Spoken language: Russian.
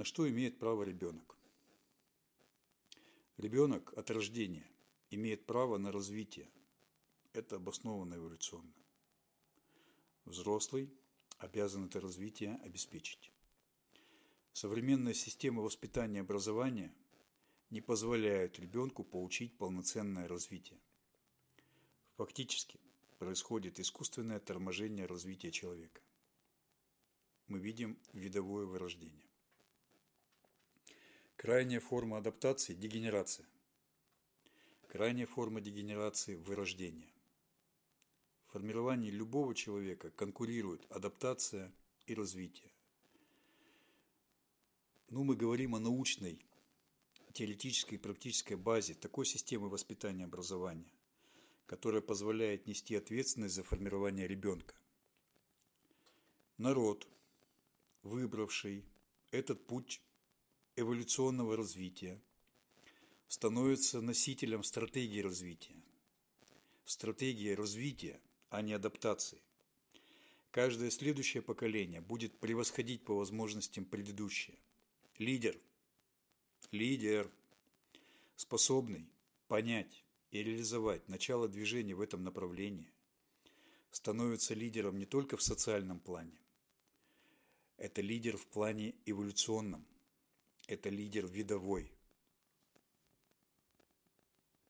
На что имеет право ребенок? Ребенок от рождения имеет право на развитие. Это обоснованно эволюционно. Взрослый обязан это развитие обеспечить. Современная система воспитания и образования не позволяет ребенку получить полноценное развитие. Фактически происходит искусственное торможение развития человека. Мы видим видовое вырождение. Крайняя форма адаптации – дегенерация. Крайняя форма дегенерации – вырождение. В формировании любого человека конкурируют адаптация и развитие. Ну, мы говорим о научной, теоретической и практической базе такой системы воспитания и образования, которая позволяет нести ответственность за формирование ребенка. Народ, выбравший этот путь эволюционного развития, становится носителем стратегии развития. Стратегия развития, а не адаптации. Каждое следующее поколение будет превосходить по возможностям предыдущее. Лидер. Лидер. Способный понять и реализовать начало движения в этом направлении, становится лидером не только в социальном плане. Это лидер в плане эволюционном – это лидер видовой.